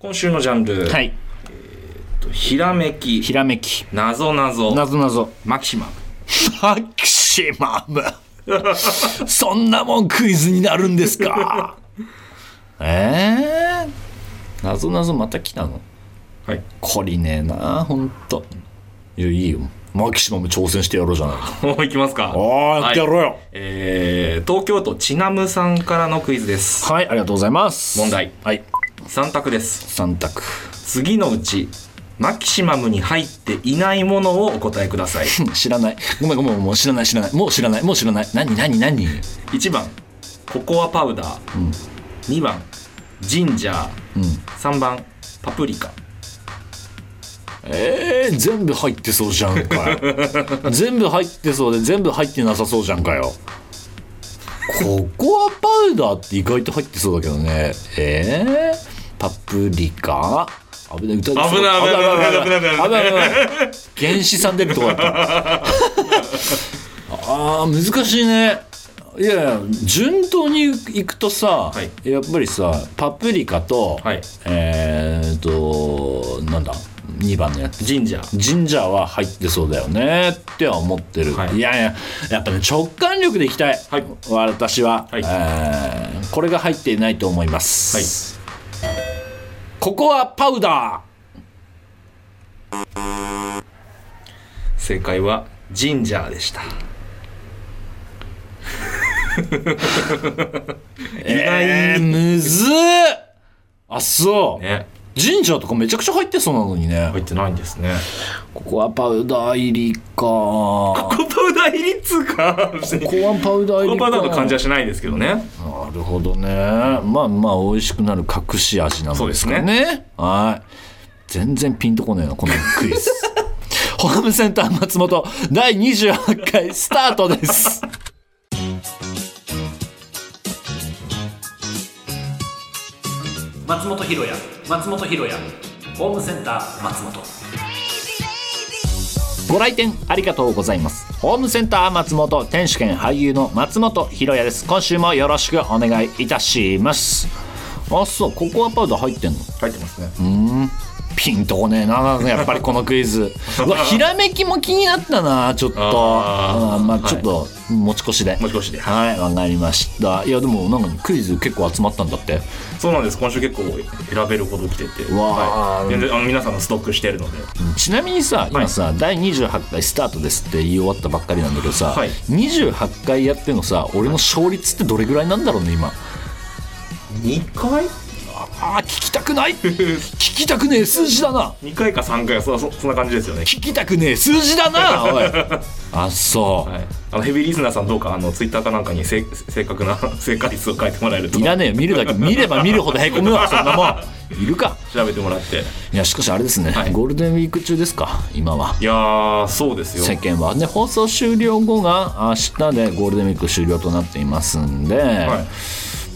今週のジャンル、はい。ひらめき。ひらめき。なぞなぞ。なぞなぞ。マキシマム。マキシマム。そんなもんクイズになるんですか？えー、なぞなぞまた来たの？はい。懲りねえなほんと。いやいいよ。マキシマム挑戦してやろうじゃない。もういきますか。ああやってやろうよ。えー東京都ちなむさんからのクイズです。はい、ありがとうございます。問題。はい3択です。3択。次のうちマキシマムに入っていないものをお答えください。知らない。ごめんごめんもう知らない知らない。もう知らない。もう知らない。何何何？1番ココアパウダー、2番ジンジャー、3番パプリカ。えー、全部入ってそうじゃんかよ。全部入ってそうで全部入ってなさそうじゃんかよ。ココアパウダーって意外と入ってそうだけどね。えー、パプリカ？危ない歌危ない危ない危ない危ない。危ない危ない原始さん出るとこだった。あー難しいね。いやいや順当にいくとさ、はい。やっぱりさパプリカと、はい。えーっとなんだ？2番のやつ。ジンジャー。ジンジャーは入ってそうだよね。っては思ってる、はい。い、やいややっぱね直感力でいきたい、はい。私は、はい。えーこれが入っていないと思います、はいココアパウダ正解はジンジャーでした。ーえー、むずっ。あそう、ねジンジャーとかめちゃくちゃ入ってそうなのにね、入ってないんですね。ココアパウダー入りか。ココアパウダー入りっつうかココアパウダー入りか。パウダーの感じはしないですけどね。なるほどね。まあまあ美味しくなる隠し味なんですかね。はい。全然ピンとこねえなこのクイズ。ホームセンター松本第28回スタートです。松本ひろや松本ひろやホームセンター松本。ご来店ありがとうございます。ホームセンター松本天守兼俳優の松本ひろやです。今週もよろしくお願いいたします。あそうココアパウダー入ってんの？入ってますねピンとこねえなやっぱりこのクイズ。うわひらめきも気になったなちょっと。あー。うんまあちょっと持ち越しで。持ち越しで。はい。わかりました。いやでもなんかクイズ結構集まったんだって。そうなんです。今週結構選べるほど来てて。わー。はい、全然あの皆さんのストックしてるので。ちなみにさ今さ、第28回スタートですって言い終わったばっかりなんだけどさ、はい。28回やってのさ俺の勝率ってどれぐらいなんだろうね今。2回？あー聞きたくない？聞きたくねえ数字だな。2回か3回かそそそんな感じですよね。聞きたくねえ数字だなおい。あそう、はい、あのヘビーリスナーさんどうかあのツイッターかなんかにせ正確な 正解数を書いてもらえると。いらねえよ見るだけ。見れば見るほどへこむわ。そんなもん。いるか。調べてもらって。いやしかしあれですね、はい。ゴールデンウィーク中ですか？今は。いやーそうですよ。世間はね放送終了後が明日でゴールデンウィーク終了となっていますんで、はい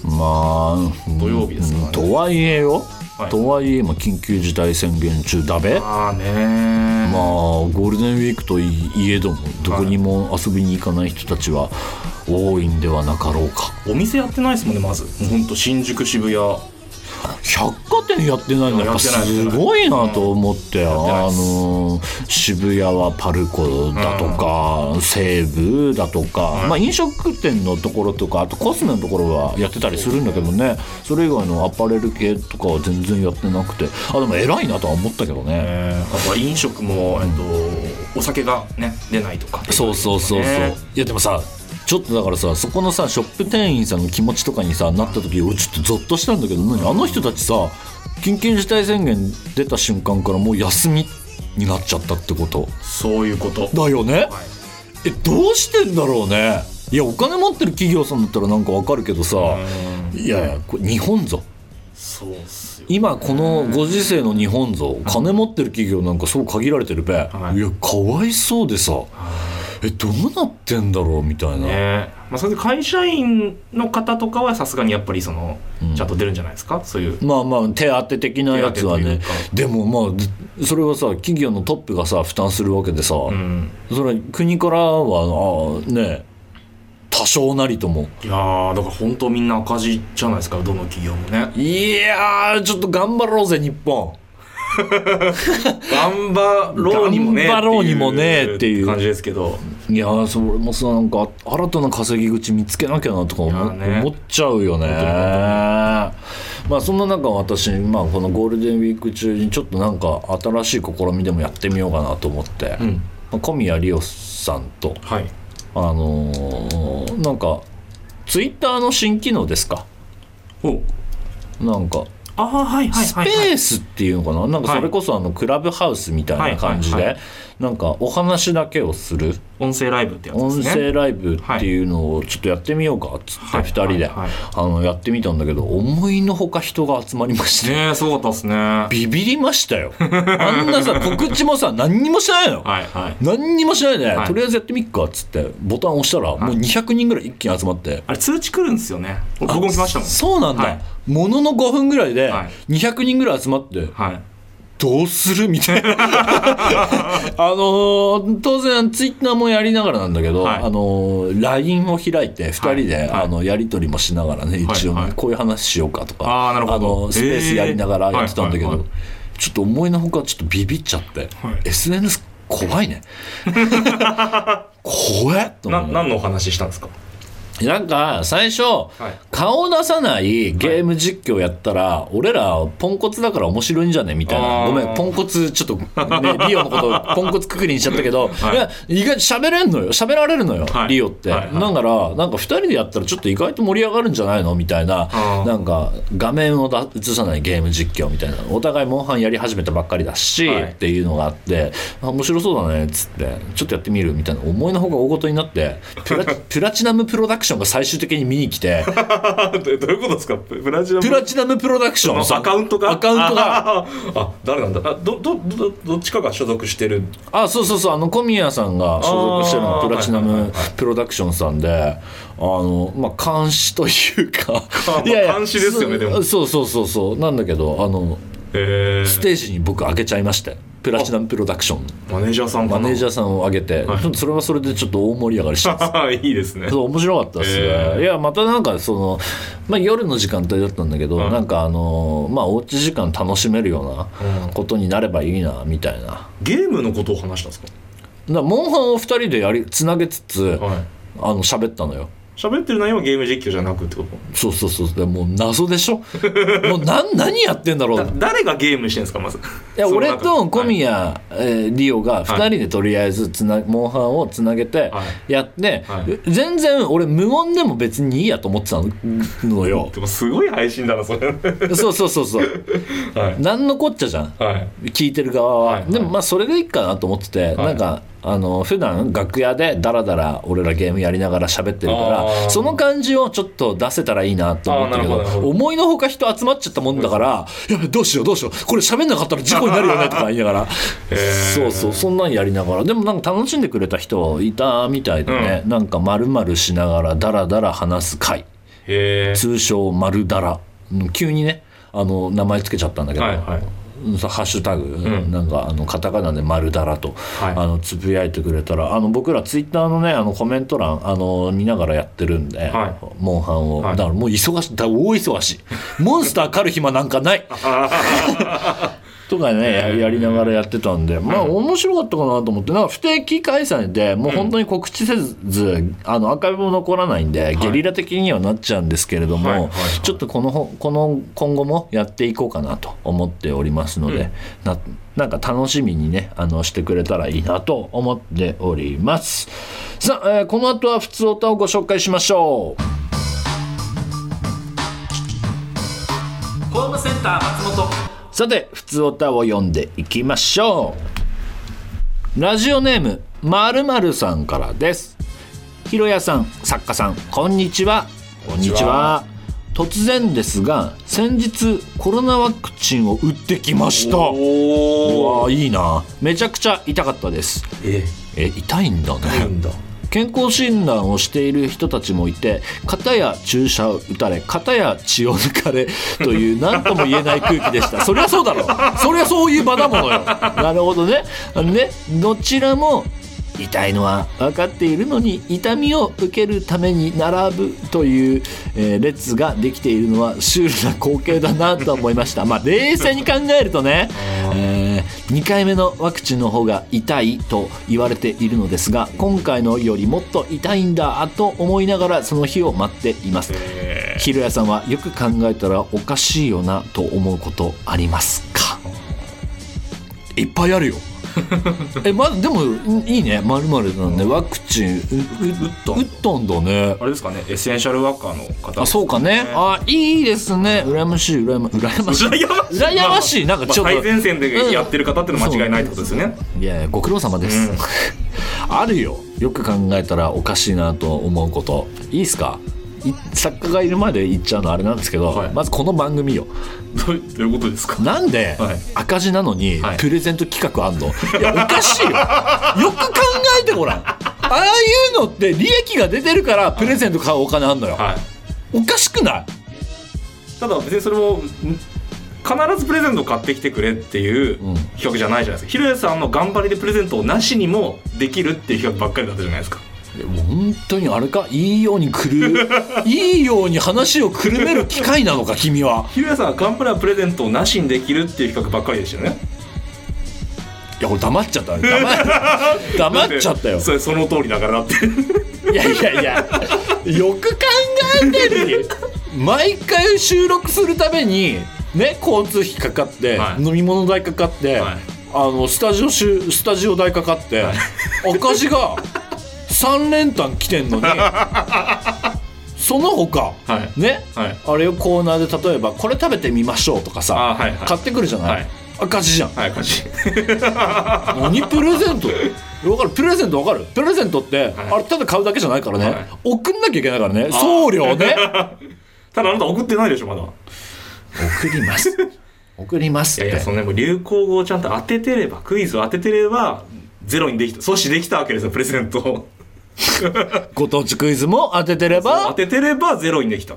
まあ土曜日ですからね。うんとはいえよ、はい。とはいえまあ緊急事態宣言中だべ。まあゴールデンウィークといえどもどこにも遊びに行かない人たちは多いんではなかろうか。お店やってないですもんねまず。ほんと新宿渋谷百貨店やってないのやっぱすごいなと思って、あってないです。の渋谷はパルコだとか、西武だとか、まあ、飲食店のところとかあとコスメのところはやってたりするんだけどね。それ以外のアパレル系とかは全然やってなくて。あでも偉いなとは思ったけどね。え。ーあとは飲食も、えっと、お酒がね出ないとかそうそうそうそう、ねいやでもさちょっとだからさそこのさショップ店員さんの気持ちとかにさなった時俺ちょっとゾッとしたんだけど何？あの人たちさ緊急事態宣言出た瞬間からもう休みになっちゃったってこと？そういうこと。だよね、はい。えどうしてんだろうね？いやお金持ってる企業さんだったらなんかわかるけどさいやいやこれ日本ぞそうっすよ今このご時世の日本ぞ金持ってる企業なんかそう限られてるべ、はい。い、やかわいそうでさえどうなってんだろうみたいな、ね。まあ、それで会社員の方とかはさすがにやっぱりその、うん。ちゃんと出るんじゃないですか？そういう。まあまあ手当て的なやつはね。でもまあそれはさ企業のトップがさ負担するわけでさ、うん。それは国からはあね多少なりとも。いやーだから本当みんな赤字じゃないですか？どの企業もね。いやーちょっと頑張ろうぜ日本。頑張ろうにもね頑張ろうにもねっていう。感じですけどいやーそれもさなんか新たな稼ぎ口見つけなきゃなとか思,、ね。思っちゃうよね。まあそんな中私、まあ、このゴールデンウィーク中にちょっとなんか新しい試みでもやってみようかなと思って、うん。まあ小宮理央さんとはい。あのーなんかツイッターの新機能ですか？お。なんかああはいはいスペースっていうのかな？なんかそれこそあのクラブハウスみたいな感じでなんかお話だけをする音声ライブってやつです音ね声ライブっていうのをちょっとやってみようかっつってはい。2人で。あのやってみたんだけど思いのほか人が集まりまして。ねえすごかったっすね。はビビりましたよ。あんなさ告知もさ何にもしてないのいはい。何にもしないで、はい。とりあえずやってみっかっつってボタン押したらもう200人ぐらい一気に集まって、あれ通知来るんですよね。僕も来ましたもん。そうなんだ、はい。ものの5分ぐらいでは200人ぐらい集まって、はいどうする？みたいな。あのー当然ツイッターもやりながらなんだけど、はい。あのー LINE を開いて2人で、はい。あのやり取りもしながらね一応ね、はい。はいこういう話しようかとかあーなるほど。のスペースやりながらやってたんだけど、はいはいちょっと思いのほかちょっとビビっちゃって、はい。SNS 怖いね。怖えと何のお話したんですか？なんか最初、い。顔を出さないゲーム実況やったら、俺らポンコツだから面白いんじゃね？みたいな。ごめんポンコツちょっと、ね、リオのことポンコツくくりにしちゃったけど、はい。い、や意外と喋れんのよ。喋られるのよ、はい。リオって、だからなんか2人でやったらちょっと意外と盛り上がるんじゃないの？みたいな。なんか画面をだ映さないゲーム実況みたいな。お互いモンハンやり始めたばっかりだし、はい。っていうのがあってあ面白そうだねっつって。ちょっとやってみるみたいな思いのほか大ごとになって。プラプラチナムプロダクションが最終的に見に来て どういうことですか？プラチナプラチナムプロダクションさアカウントがアカウントが。ああ誰なんだ？あどどどどっちかが所属してる？あそうそうそう。あの小宮さんが所属してるのプラチナムプロダクションさんであのまあ監視というかまあ監視ですよねでも。そうそうそうそう。なんだけどあのへステージに僕上げちゃいましてプラチナムプロダクション。マネージャーさんマネージャーさんを上げて、はい。ちょっとそれはそれでちょっと大盛り上がりして。いいですね。そう面白かったですね、へー。いやまたなんかその、まあ、夜の時間帯だったんだけど、はい。なんかあのまあおうち時間楽しめるようなことになればいいなみたいな。ゲームのことを話したんですか？だモンハンを2人でやりつなげつつ、はい。あの喋ったのよ喋ってる内容はゲーム実況じゃなくってこと？そうそうそう。でもう謎でしょ？もうなん何やってんだろう？だ誰がゲームしてんですかまず？いや俺と小宮、えーリオが2人でとりあえずつな、モンハンをつなげてはやって、はい。全然俺無音でも別にいいやと思ってたの よ。でもすごい配信だなそれ。そうそうそうそう。はい。何のこっちゃじゃん。はい。聞いてる側は、はい。はい。でもまあそれでいいかなと思ってて、はい。なんかあの普段楽屋でダラダラ俺らゲームやりながら喋ってるかあらー。その感じをちょっと出せたらいいなと思ったけど思いのほか人集まっちゃったもんだからやべどうしようどうしようこれ喋んなかったら事故になるよねとか言いながら。そうそうそんなんやりながら。でもなんか楽しんでくれた人いたみたいでね、なんか丸々しながらダラダラ話す会。通称丸ダラ。うん急にねあの名前つけちゃったんだけど、はいはい。うんさハッシュタグ、ん。なんかあのカタカナで「丸だら」と、はい。あのつぶやいてくれたらあの僕らツイッターのねあのコメント欄あの見ながらやってるんで、はモンハンを、はい。だからもう忙しい。大忙しい。モンスター狩る暇なんかない とかねややりながらやってたんでまあ面白かったかなと思ってなんか不定期開催でもう本当に告知せず、あのアーカイブも残らないんで、ゲリラ的にはなっちゃうんですけれども、ちょっとこのほこの今後もやっていこうかなと思っておりますので、ななんか楽しみにねあのしてくれたらいいなと思っております。さあ、えーこの後は普通歌をご紹介しましょう。ホームセンター松本さて普通歌を読んでいきましょう。ラジオネームまるまるさんからです。ひろやさん作家さんこんにちは。こんにちは。突然ですが先日コロナワクチンを打ってきました。うおわいいな。めちゃくちゃ痛かったです。え？え痛いんだね。なんだ健康診断をしている人たちもいて片や注射を打たれ片や血を抜かれという何とも言えない空気でした。そりゃそうだろそりゃそういう場だものよ。なるほどね。ねどちらも痛いのは分かっているのに痛みを受けるために並ぶという、えー列ができているのはシュールな光景だなと思いました。まあ冷静に考えるとね、え2回目のワクチンの方が痛いと言われているのですが今回のよりもっと痛いんだと思いながらその日を待っています。ひろやさんはよく考えたらおかしいよなと思うことありますか？いっぱいあるよ えまでもいいね。まるまるなんでワクチンうう打った。打ったんだね。あれですかね。エッセンシャルワーカーの方あそうかね。あいいですね。羨ましい羨ま 羨ましい。羨ましい。羨ましい。なんかちょっと。まあ最前線でやってる方ってのは間違いないってことですよね、いやいやご苦労様です、うん。あるよ。よく考えたらおかしいなと思うこと。いいですか？い作家がいるまで言っちゃうのあれなんですけど、はい。まずこの番組よ。どういうことですか？なんではい。赤字なのにはい。プレゼント企画あんの、い、やおかしいよ。よく考えてごらん。ああいうのって利益が出てるからプレゼント買うお金あんのよ、はい。おかしくない？ただ別にそれもん必ずプレゼント買ってきてくれっていううん。企画じゃないじゃないですか、ひろやさんの頑張りでプレゼントをなしにもできるっていう企画ばっかりだったじゃないですかもう本当にあれか？いいようにくる？いいように話をくるめる機会なのか君は？ひろやさんはガンプラプレゼントをなしにできるっていう企画ばっかりでしたよね。いや俺黙っちゃった。黙 黙っちゃったよ。それその通りだからだって。いやいやいやよく考えてる。毎回収録するためにね交通費かかって、はい。飲み物代かかって、はい。あのスタジオ集スタジオ代かかって、はい。赤字が3連単来てんのに その他、はい。ね、はい。あれをコーナーで例えばこれ食べてみましょうとかさ、あはいはい。買ってくるじゃない、はい。赤字じゃん。はい感じ 何プレゼント？わかる？プレゼントわかる？プレゼントって、はい。あれただ買うだけじゃないからね、はい。送んなきゃいけないからね。送料ね。ただあなた送ってないでしょまだ。い送ります。送りますって。やいやそのねもう流行語をちゃんと当ててればクイズを当ててればゼロにできた阻止できたわけですよプレゼントを ご当地クイズも当ててれ当ばててればゼロにできた。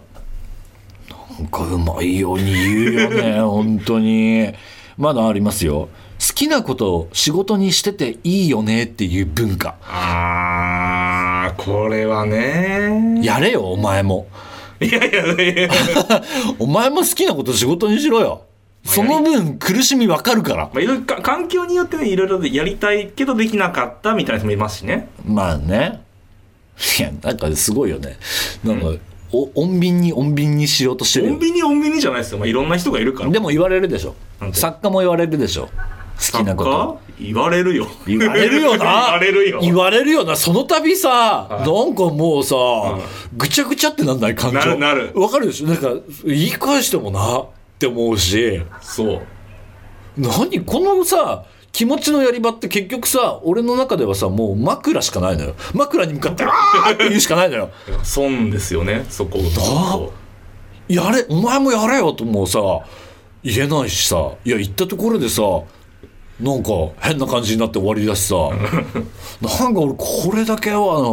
なんかうまいように言うよね 本当に。まだありますよ。好きなことを仕事にしてていいよねっていう文化。あーこれはね。やれよお前も。いやいやいや。お前も好きなこと仕事にしろよ。その分苦しみわかるから。まあいろいろか環境によってねいろいろやりたいけどできなかったみたいな人もいますしね。まあねいやなんかすごいよね。なんか、お穏便に穏便にしようとしてるよ。穏便に穏便にじゃないですよ、まあ、いろんな人がいるから。でも言われるでしょ。作家も言われるでしょ。好きなこと。言われるよ。言われるよな。言われるよ。言われるよな。その度さ、い。なんかもうさ、ぐちゃぐちゃってなんない感情。なるなる。わかるでしょ？なんか言い返してもなって思うし。そう。何？このさ気持ちのやり場って結局さ俺の中ではさもう枕しかないのよ。枕に向かって「あー!」って言うしかないのよ。損ですよねそこを。やれお前もやれよともうさ言えないしさ。いや言ったところでさなんか変な感じになって終わりだしさ。なんか俺これだけはな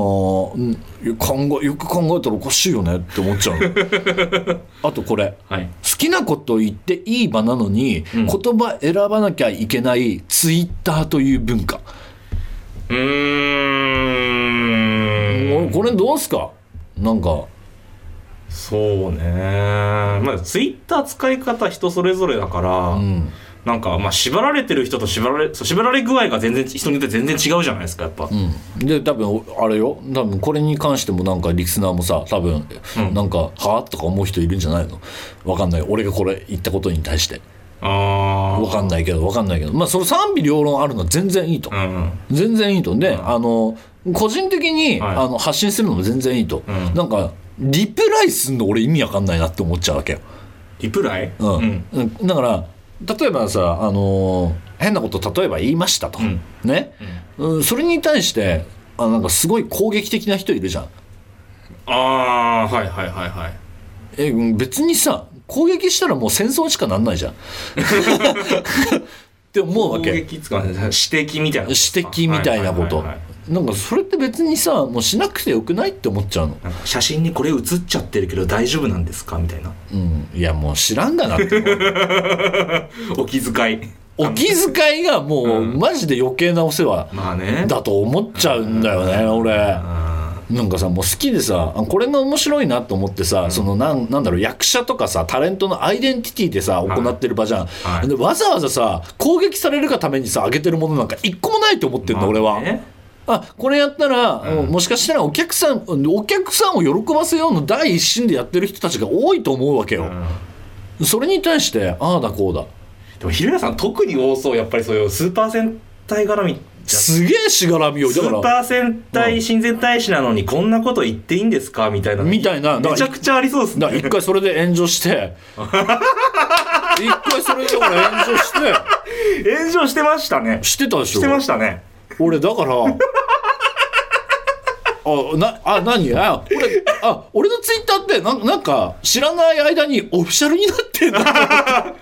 うん考えよく考えたらおかしいよねって思っちゃうの。あとこれ。はい。好きなこと言っていい場なのに、ん。言葉選ばなきゃいけないツイッターという文化、うーん。これどうすか？なんか。そうね。まあツイッター使い方人それぞれだから、うんなんかまあ縛られてる人と縛られそう縛られ具合が全然人によって全然違うじゃないですかやっぱ、うん、で多分あれよ。多分これに関してもなんかリスナーもさ多分、うん。なんか「はあ?」とか思う人いるんじゃないの？わかんない。俺がこれ言ったことに対して。ああわかんないけどわかんないけど。まあその賛否両論あるのは全然いいと、うん全然いいと。で、あの個人的に、はい。あの発信するのも全然いいと、うん。なんかリプライすんの俺意味わかんないなって思っちゃうわけよ、リプライ？うん。うん。だから例えばさあの変なこと例えば言いましたと、うん。ね、うん、それに対してあなんかすごい攻撃的な人いるじゃん。ああはいはいはいはい。えうん別にさ攻撃したらもう戦争しかなんないじゃん。って思うわ攻け撃つかね指摘みたいな指摘みたいなこと。はいはいはいはいなんかそれって別にさもうしなくてよくないって思っちゃうの？なんか写真にこれ写っちゃってるけど大丈夫なんですか？みたいな。うん。いやもう知らんがなって。お気遣い。お気遣いがもう、マジで余計なお世話まあね。だと思っちゃうんだよね、俺。なんかさもう好きでさあこれが面白いなと思ってさ、そのなんなんだろう役者とかさタレントのアイデンティティでさ行ってる場じゃん、はい。でわざわざさ攻撃されるがためにさ上げてるものなんか一個もないと思ってんの、俺は。ねあこれやったら、もしかしたらお客さんお客さんを喜ばせようの第一心でやってる人たちが多いと思うわけよ、それに対してああだこうだ。でもひろやさん特に多そうやっぱりそういうスーパー戦隊絡み。すげえしがらみよ。スーパだからー戦隊親善大使なのにこんなこと言っていいんですか？みたいな。みたいな。めちゃくちゃありそうですね。一回それで炎上して。一回それで俺炎上して。炎上してましたね。してたでしょ。してましたね俺だから あなあ何？あ俺あ俺のツイッターってなんなんか知らない間にオフィシャルになってんだ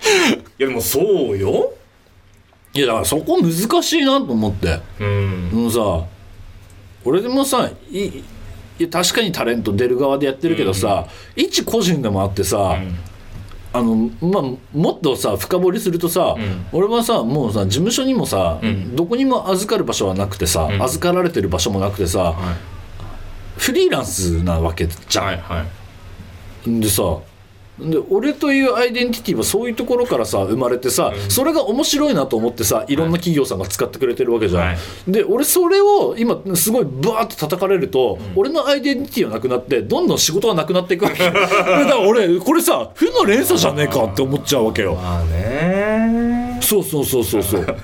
いやでもそうよ。いやだからそこ難しいなと思って。うん。もうさ俺でもさいいや確かにタレント出る側でやってるけどさ、一個人でもあってさ、あのまあ、もっとさ深掘りするとさ、俺はさもうさ事務所にもさ、どこにも預かる場所はなくてさ、預かられてる場所もなくてさ、フリーランスなわけじゃん。はいはい。でさで俺というアイデンティティはそういうところからさ生まれてさ、それが面白いなと思ってさい。ろんな企業さんが使ってくれてるわけじゃん、はい。で俺それを今すごいバーッと叩かれると、俺のアイデンティティはなくなってどんどん仕事がなくなっていくわけ だから俺これさ負の連鎖じゃねえかって思っちゃうわけよ。まあねそうそうそうそうそう。だか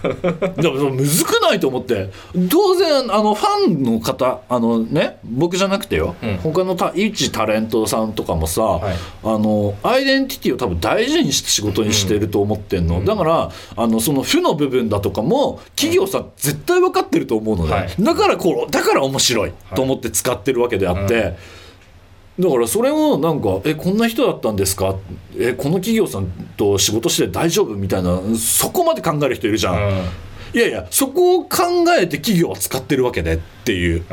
らむずくないと思って。当然あのファンの方あのね僕じゃなくてよ、ん。他のた一タレントさんとかもさ、い。あのアイデンティティを多分大事にして仕事にしてると思ってんの、だからあのその負の部分だとかも企業さん絶対分かってると思うので、はい。だからこうだから面白いと思って使ってるわけであって。だからそれをなんか「えこんな人だったんですか?」え「この企業さんと仕事して大丈夫?」みたいなそこまで考える人いるじゃん、うん。いやいやそこを考えて企業は使ってるわけでっていう。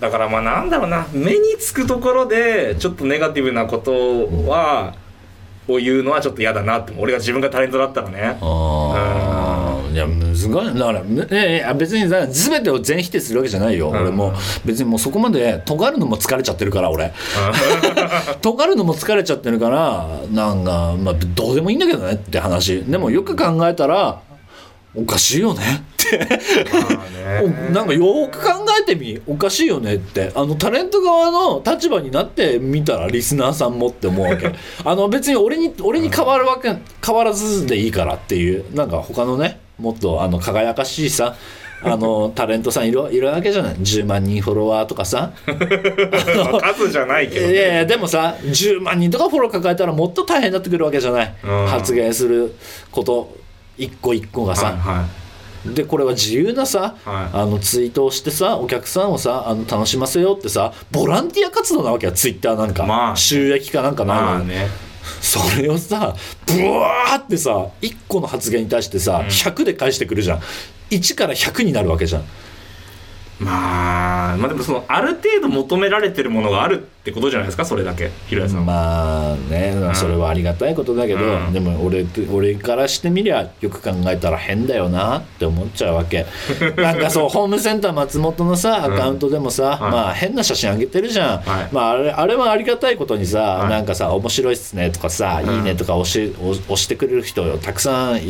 だからまあなんだろうな。目につくところでちょっとネガティブなことは、を言うのはちょっと嫌だなって。俺が自分がタレントだったらね。あや難しい。だからむいやいや別にさ全てを全否定するわけじゃないよ、俺も別にもうそこまで尖るのも疲れちゃってるから俺。尖るのも疲れちゃってるから なんかまあどうでもいいんだけどねって話。でもよく考えたらおかしいよねって。おなんかよく考えてみ。おかしいよねって。あのタレント側の立場になってみたらリスナーさんもって思うわけ。あの別に俺に俺に変わるわけ変わらずでいいからっていう。なんか他のねもっとあの輝かしいさあの タレントさんいるいるわけじゃない。10万人フォロワーとかさ。数じゃないけど、いやいやでもさ10万人とかフォロー抱えたらもっと大変になってくるわけじゃない、うん。発言すること一個一個がさ、はいはでこれは自由なさ、はい。あのツイートをしてさお客さんをさあの楽しませようってさボランティア活動なわけよ。ツイッターなんか、まあ収益化なんかいないのに、まあねそれをさブワーってさ1個の発言に対してさ、100で返してくるじゃん。1から100になるわけじゃんまあまあでもそのある程度求められてるものがあるってことじゃないですかそれだけ。ひろやさんは、まあね、それはありがたいことだけど、うん。でも俺俺からしてみりゃよく考えたら変だよなって思っちゃうわけ。なんかそうホームセンター松本のさアカウントでもさ、まあ変な写真あげてるじゃん、はい。まああれあれはありがたいことにさ、い。なんかさ面白いっすねとかさ、いいねとか押し押押してくれる人たくさん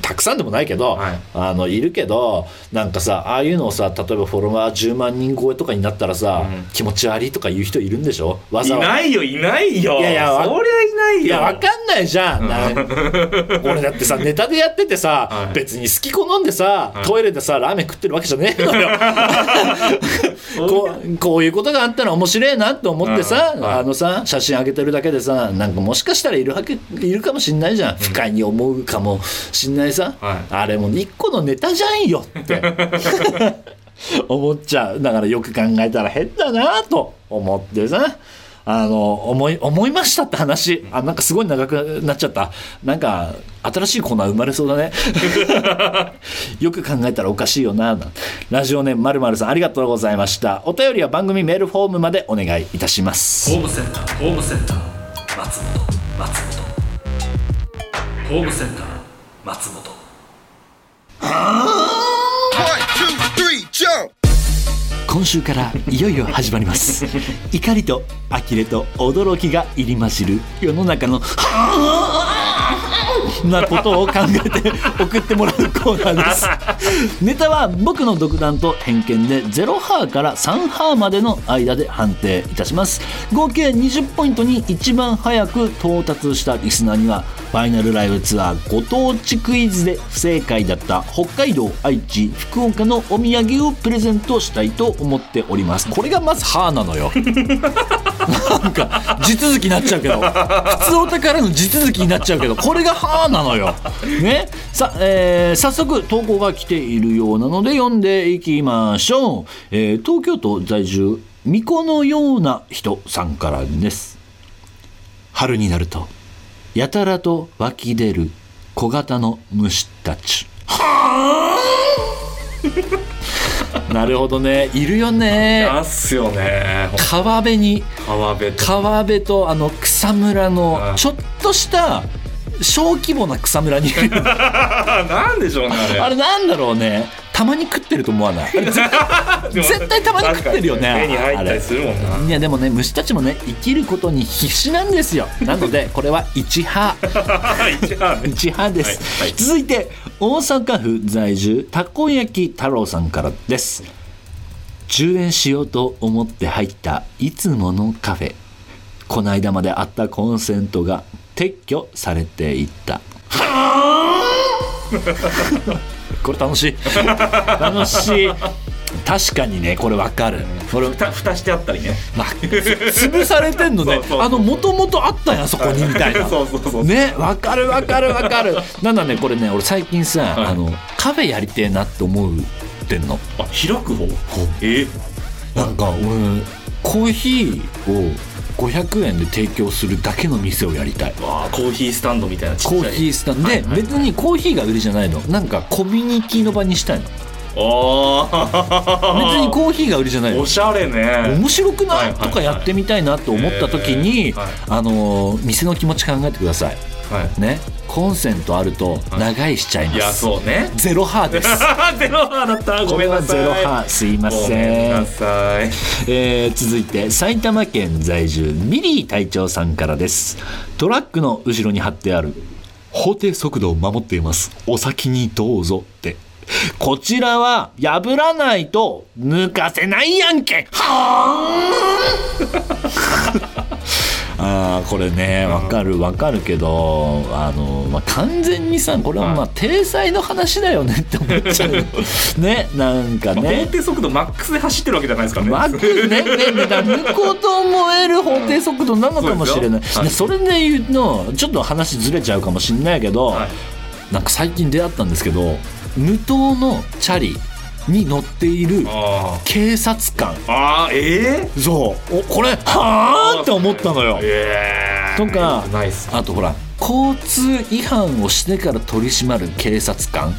たくさんでもないけど、はい。あのいるけどなんかさああいうのをさ例えばフォロワー10万人超えとかになったらさ、気持ち悪いとか言う人いるんでしょ？わいざわざ。ないよいないよ。いやいやわそりゃいないよ。いや、わかんないじゃん。な 俺だってさ、ネタでやっててさ、はい。別に好き好んでさ、トイレでさ、ラーメン食ってるわけじゃねえのよ。こうこういうことがあったら面白いなって思ってさ、うんはい。あのさ、写真上げてるだけでさ、なんかもしかしたらいるわけ、いるかもしんないじゃん。不快に思うかもしんないさ。はい。あれも一個のネタじゃんよって。思っちゃう。だからよく考えたら変だなと思ってさ。あの思い思いましたって話。あなんかすごい長くなっちゃった。なんか新しいコーナー生まれそうだね。よく考えたらおかしいよなラジオネームまるまるさんありがとうございました。お便りは番組メールフォームまでお願いいたします。ホームセンターホームセンター松本。松本。ホームセンター松本。One, two, 今週からいよいよ始まります。怒りと呆れと驚きが入り混じる世の中のなことを考えて送ってもらうコーナーです。ネタは僕の独断と偏見で0ハーから3ハーまでの間で判定いたします。合計20ポイントに一番早く到達したリスナーにはファイナルライブツアーご当地クイズで不正解だった北海道愛知福岡のお土産をプレゼントしたいと思っております。これがまずハーなのよ。なんか地続きになっちゃうけど普通お宝の地続きになっちゃうけどこれがハーなのよ。ね、さ、えー早速投稿が来ているようなので読んでいきましょう。えー東京都在住巫女のような人さんからです。春になるとやたらと湧き出る小型の虫たち。なるほどねいるよねなんすよね川辺に川辺と川辺とあの草むらのうんちょっとした小規模な草むらに。い なんでしょうねあれ。あれなんだろうね。たまに食ってると思わない？絶対たまに食ってるよねに入ったりするもんな。いやでもね虫たちもね生きることに必死なんですよ。なのでこれは一派。一番ね。一派です、はいはい。続いて大阪府在住たこ焼き太郎さんからです。充電しようと思って入ったいつものカフェ。この間まであったコンセントが撤去されていった。これ楽しい。楽しい。確かにねこれわかる。これ蓋蓋してあったりね。ま潰されてんのね。あのもともとあったやんそこにみたいな。そうそうそう ねわかるわかるわかる。なんだねこれね俺最近さ、あのカフェやりてえなって思ってんの。あ開く方？え？なんか俺コーヒーを500円で提供するだけの店をやりたい。わあコーヒースタンドみたいなちっちゃい。コーヒースタンド。で、別にコーヒーが売りじゃないの。なんかコミュニティの場にしたいの。あ別にコーヒーが売りじゃないの。おしゃれね。面白くない、とかやってみたいなと思った時に、あのー店の気持ち考えてくださいね。コンセントあると長居しちゃいます、いやそうね。ゼロハーです。ゼロハーだった。ごめんなさい。ゼロハーすいまごせめんんなさい。えー続いて埼玉県在住ビリー隊長さんからです。トラックの後ろに貼ってある法定速度を守っています。お先にどうぞって。こちらは破らないと抜かせないやんけ。あー これねわかるわかるけどあの、まあ、完全にさこれはまあ体裁の話だよねって思っちゃう ねなんかまあね法定速度マックスで走ってるわけじゃないですからね。マックスねねねだ抜こうと思える法定速度なのかもしれない、そうですよでそれで言うのちょっと話ずれちゃうかもしれないけど、はい。なんか最近出会ったんですけど無灯のチャリに乗っているあ警察官。ーあーええそう。おこれはあって思ったのよ。ええとかあとほら交通違反をしてから取り締まる警察官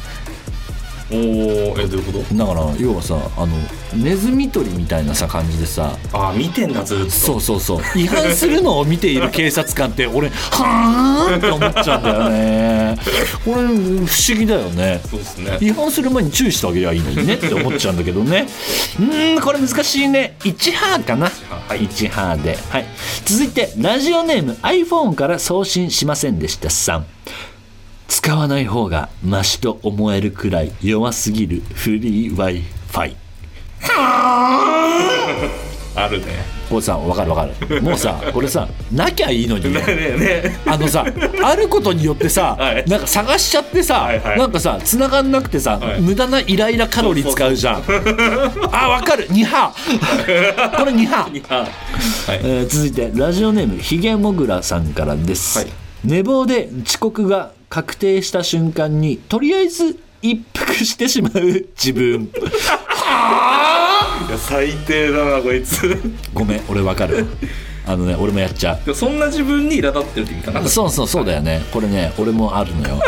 おおえどういうこと？だから要はさあのネズミ捕りみたいなさ感じでさ。あー見てんだずっと。そうそうそう。違反するのを見ている警察官って俺はーんって思っちゃうんだよね。これ不思議だよね。そうですね。違反する前に注意してあげりゃいいのにねって思っちゃうんだけどね。うーんこれ難しいね。1ハーかな。はい。1ハーで、はい、続いてラジオネーム iPhone から送信しませんでしたさん使わない方がマシと思えるくらい弱すぎるフリー Wi-Fi あるね。これさ分かる分かる。もうさこれさなきゃいいのにね。ねあのさあることによってさ、はい。なんか探しちゃってさ、はいはい。なんかさ繋がんなくてさ、はい。無駄なイライラカロリー使うじゃん。あ分かる。2波これ2波、はい。えー続いてラジオネームひげもぐらさんからです、はい。寝坊で遅刻が確定した瞬間にとりあえず一服してしまう 自分。いや最低だなこいつ。ごめん俺分かる。あのね俺もやっちゃう。そんな自分に苛立ってるって意味かな。そうそうそうだよね。これね俺もあるのよ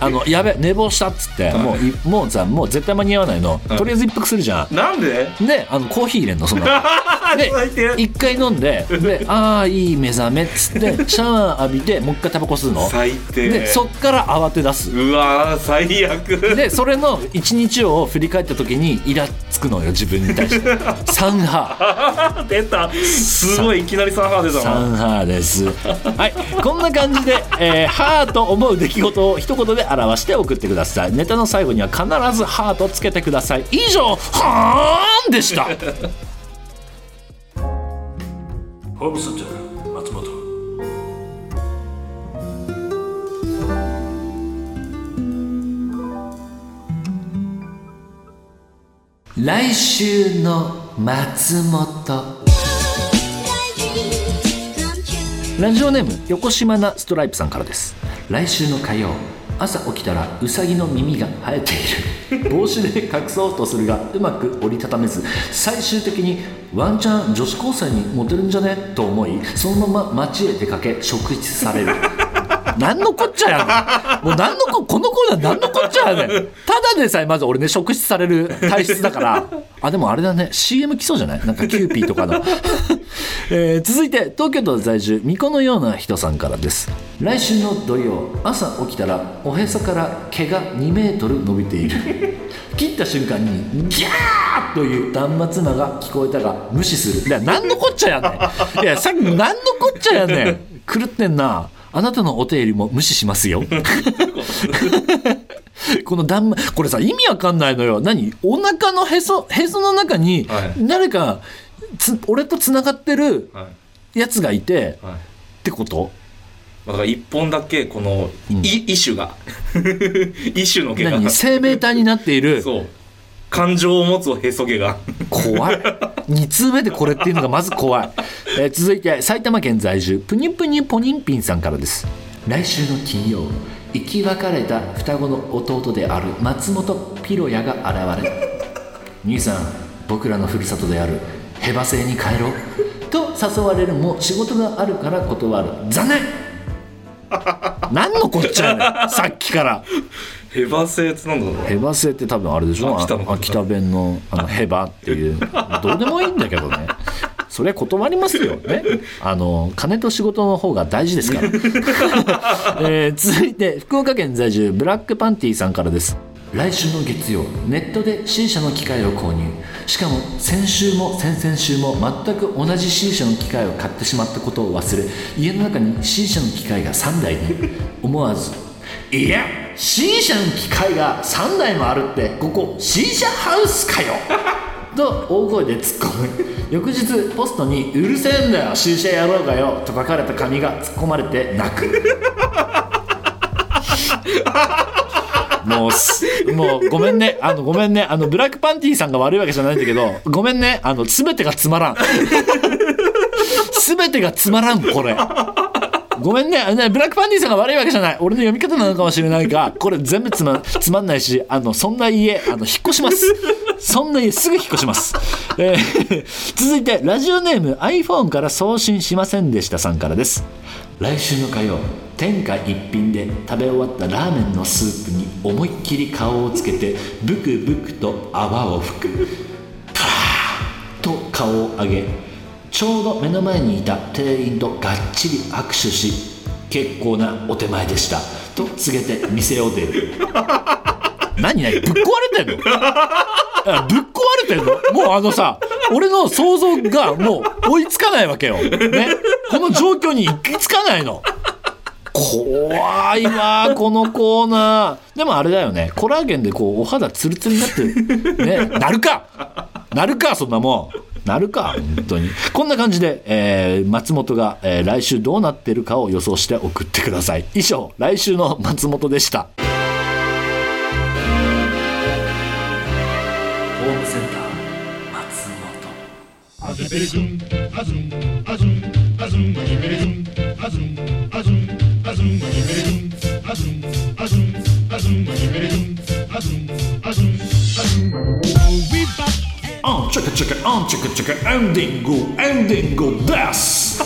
あのやべ寝坊したっつってもういもうさもう絶対間に合わないの、とりあえず一服するじゃん。なんで？であのコーヒー入れんのその。で最低。一回飲んでで ああいい目覚めっつってシャワー浴びてもう一回タバコ吸うの。最低。でそっから慌て出す。うわー最悪。でそれの一日を振り返った時にイラつくのよ自分に対して。サンハ出た。すごいいきなりサンハー出たな。サンハーです。はい。こんな感じで、えー、ハーと思う出来事を一言で表して送ってくださいネタの最後には必ずハートつけてください以上はーんでしたホームセンター松本来週の松本ラジオネーム横島なストライプさんからです来週の火曜朝起きたらウサギの耳が生えている。帽子で隠そうとするがうまく折りたためず最終的にワンチャン女子高生にモテるんじゃね？と思いそのまま街へ出かけ職質される。何のこっちゃやもう何のここのコーナー何のこっちゃやねん。ただでさえまず俺ね職質される体質だから。あでもあれだね。CM 来そうじゃない？なんかキューピーとかの、えー続いて東京都在住巫女のような人さんからです。来週の土曜朝起きたらおへそから毛が2メートル伸びている。切った瞬間にギャーという断末魔が聞こえたが無視する。いや何のこっちゃやねん。いやさっき何のこっちゃやねん。狂ってんな。あなたのお手入れも無視しますよ。この断末これさ意味わかんないのよ。何？お腹のへそへその中にはい。誰かつ俺とつながってるはい。やつがいてはい。ってこと？だから一本だけこの、うんい異種が異種の毛が何生命体になっているそう感情を持つへそ毛が。怖い。2通目でこれっていうのがまず怖い、えー続いて埼玉県在住ぷにゅぷにゅぽにんぴんさんからです。来週の金曜生き別れた双子の弟である松本ピロヤが現れ兄さん僕らのふるさとであるヘバ星に帰ろう。と誘われる。も仕事があるから断る。残念。何のこっちゃねさっきから。ヘバ星ってなんだろうヘバ星って多分あれでしょ？秋田秋田弁のあのヘバっていう。どうでもいいんだけどね。それ断りますよ。ね？あの金と仕事の方が大事ですから、えー続いて福岡県在住ブラックパンティさんからです。来週の月曜ネットで C 社の機械を購入。しかも先週も先々週も全く同じ C 社の機械を買ってしまったことを忘れ家の中に C 社の機械が3台に思わずいや C 社の機械が3台もあるってここ C 社ハウスかよ。と大声で突っ込む。翌日ポストに「うるせえんだよ C 社やろうがよ」と書かれた紙が突っ込まれて泣く。もうすもうごめんね。あのごめんね。あのブラックパンティーさんが悪いわけじゃないんだけどごめんね。あの全てがつまらん。全てがつまらんこれ。ごめんね。ねブラックパンティさんが悪いわけじゃない。俺の読み方なのかもしれないがこれ全部つまつまんないしあのそんな家あの引っ越します。そんな家すぐ引っ越します、えー続いてラジオネーム iPhone から送信しませんでしたさんからです。来週の火曜天下一品で食べ終わったラーメンのスープに思いっきり顔をつけてブクブクと泡を吹く。パーッと顔を上げちょうど目の前にいた店員とがっちり握手し結構なお手前でした。と告げて店を出る。何何？ぶっ壊れてんの？ぶっ壊れてんの？もうあのさ俺の想像がもう追いつかないわけよ、ね、この状況に行き着かないの。怖いわこのコーナー。でもあれだよね。コラーゲンでこうお肌ツルツルになってね？なるか？なるかそんなもん。なるか本当に。こんな感じで、えー松本が、えー来週どうなってるかを予想して送ってください。以上来週の松本でした。ホームセンター松本。あんちゃかちゃかあんちゃかちゃかエンディングエンディングです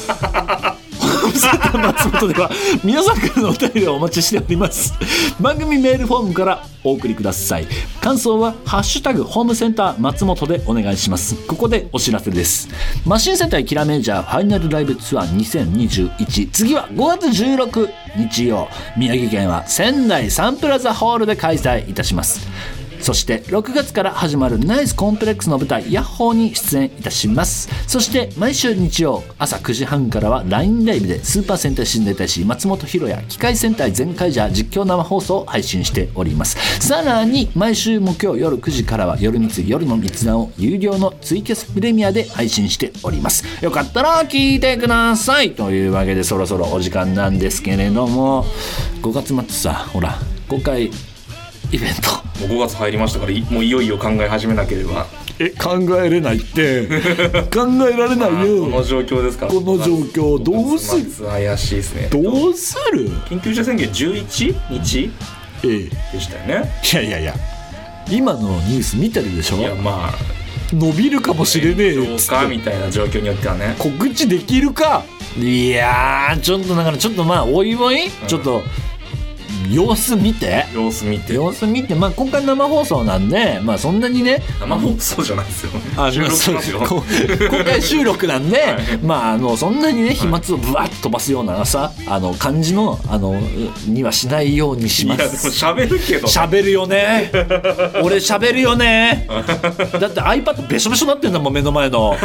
ホームセンター松本では皆さんからのお便りをお待ちしております。番組メールフォームからお送りください。感想は「ハッシュタグホームセンター松本」でお願いします。ここでお知らせです。マシン戦隊キラメジャーファイナルライブツアー2021次は5月16日曜。宮城県は仙台サンプラザホールで開催いたします。そして6月から始まるナイスコンプレックスの舞台ヤッホーに出演いたします。そして毎週日曜朝9時半からは LINE ライブでスーパー戦隊新年大使松本ひろや機械戦隊全開ジャー実況生放送を配信しております。さらに毎週木曜夜9時からは夜三夜の密談を有料のツイキャスプレミアで配信しております。よかったら聞いてください。というわけでそろそろお時間なんですけれども。5月末さほら公開イベント。もう5月入りましたからいもういよいよ考え始めなければ。え考えれないって。考えられないこの状況ですから。この状況どうする？る怪しいですね。どうする？緊急事態宣言11日？ええ。でしたよね。いやいやいや。今のニュース見てるでしょ？いやまあ。伸びるかもしれねえどうかみたいな状況によってはね。告知できるか？いやーちょっとだからちょっとまあおいおい、ちょっと様子見て？様子見て。様子見て。まあ今回生放送なんでまあそんなにね。生放送じゃないですよ。あ収録しますよ。こ公開収録なんで、まああのそんなにね飛沫をぶわっと飛ばすようなさあの感じのあのにはしないようにしまいやでもす。喋るけど。喋るよね。俺喋るよね。だって iPad べしょべしょなってんだもん目の前の、ね、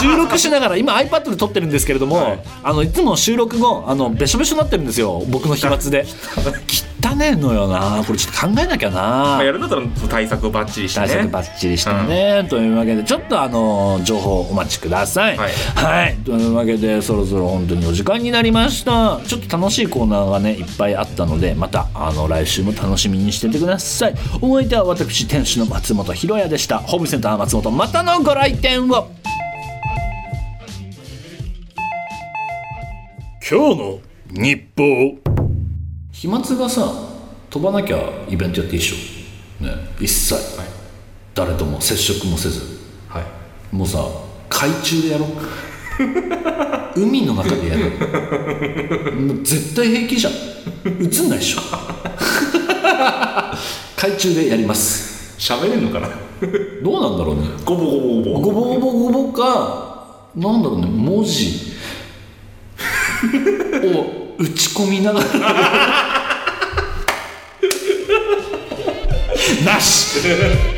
収録しながら今 iPad で撮ってるんですけれども、はい。あのいつも収録後あのべしょべしょなってるんですよ。僕の飛沫で 汚ねえのよな。これちょっと考えなきゃな。まあやるんだったら対策をバッチリして対策ねバッチリしてね、というわけでちょっとあの情報お待ちください。はい。はい、というわけでそろそろ本当にお時間になりました。ちょっと楽しいコーナーがねいっぱいあったのでまたあの来週も楽しみにしててください。お相手は私店主の松本ひろやでした。ホームセンター松本またのご来店を。今日の日報飛沫がさ飛ばなきゃイベントやっていいっしょ。ね。一切、誰とも接触もせず。はい。もうさ海中でやろう。海の中でやろうもう絶対平気じゃん。映んないでしょ。海中でやります。喋れんのかな？どうなんだろうね。ゴボゴボゴボ。ごぼごぼごぼかなんだろうね。文字。を打ち込みながら。なし